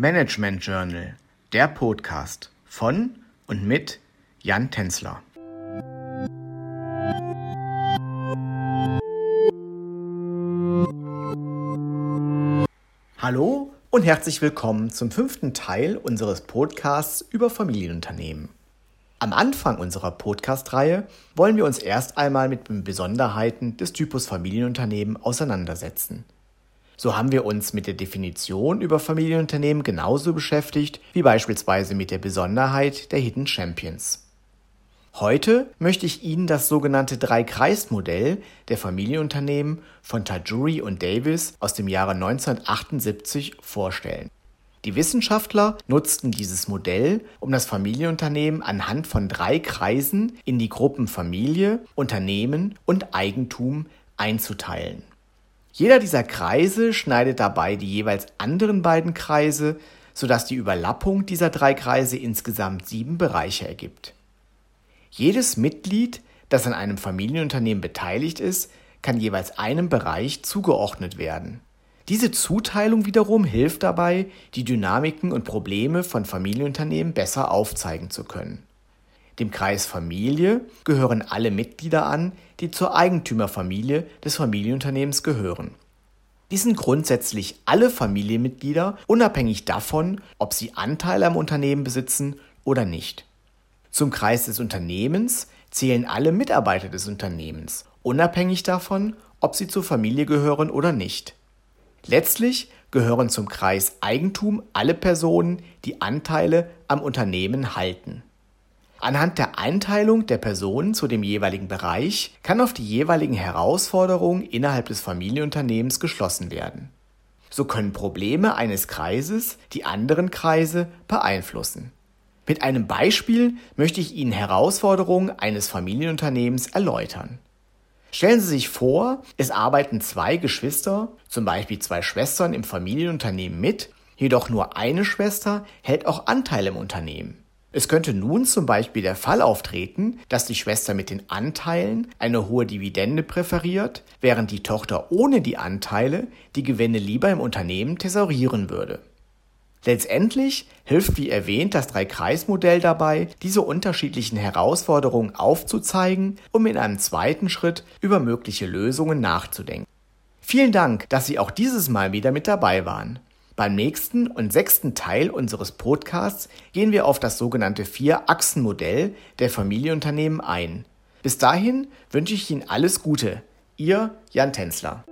Management Journal, der Podcast von und mit Jan Tenzler. Hallo und herzlich willkommen zum fünften Teil unseres Podcasts über Familienunternehmen. Am Anfang unserer Podcast-Reihe wollen wir uns erst einmal mit den Besonderheiten des Typus Familienunternehmen auseinandersetzen. So haben wir uns mit der Definition über Familienunternehmen genauso beschäftigt wie beispielsweise mit der Besonderheit der Hidden Champions. Heute möchte ich Ihnen das sogenannte Drei-Kreis-Modell der Familienunternehmen von Tajuri und Davis aus dem Jahre 1978 vorstellen. Die Wissenschaftler nutzten dieses Modell, um das Familienunternehmen anhand von drei Kreisen in die Gruppen Familie, Unternehmen und Eigentum einzuteilen. Jeder dieser Kreise schneidet dabei die jeweils anderen beiden Kreise, sodass die Überlappung dieser drei Kreise insgesamt sieben Bereiche ergibt. Jedes Mitglied, das an einem Familienunternehmen beteiligt ist, kann jeweils einem Bereich zugeordnet werden. Diese Zuteilung wiederum hilft dabei, die Dynamiken und Probleme von Familienunternehmen besser aufzeigen zu können. Dem Kreis Familie gehören alle Mitglieder an, die zur Eigentümerfamilie des Familienunternehmens gehören. Dies sind grundsätzlich alle Familienmitglieder, unabhängig davon, ob sie Anteile am Unternehmen besitzen oder nicht. Zum Kreis des Unternehmens zählen alle Mitarbeiter des Unternehmens, unabhängig davon, ob sie zur Familie gehören oder nicht. Letztlich gehören zum Kreis Eigentum alle Personen, die Anteile am Unternehmen halten. Anhand der Einteilung der Personen zu dem jeweiligen Bereich kann auf die jeweiligen Herausforderungen innerhalb des Familienunternehmens geschlossen werden. So können Probleme eines Kreises die anderen Kreise beeinflussen. Mit einem Beispiel möchte ich Ihnen Herausforderungen eines Familienunternehmens erläutern. Stellen Sie sich vor, es arbeiten zwei Geschwister, zum Beispiel zwei Schwestern im Familienunternehmen mit, jedoch nur eine Schwester hält auch Anteile im Unternehmen. Es könnte nun zum Beispiel der Fall auftreten, dass die Schwester mit den Anteilen eine hohe Dividende präferiert, während die Tochter ohne die Anteile die Gewinne lieber im Unternehmen thesaurieren würde. Letztendlich hilft wie erwähnt das Drei-Kreis-Modell dabei, diese unterschiedlichen Herausforderungen aufzuzeigen, um in einem zweiten Schritt über mögliche Lösungen nachzudenken. Vielen Dank, dass Sie auch dieses Mal wieder mit dabei waren. Beim nächsten und sechsten Teil unseres Podcasts gehen wir auf das sogenannte Vier-Achsen-Modell der Familienunternehmen ein. Bis dahin wünsche ich Ihnen alles Gute. Ihr Jan Tänzler.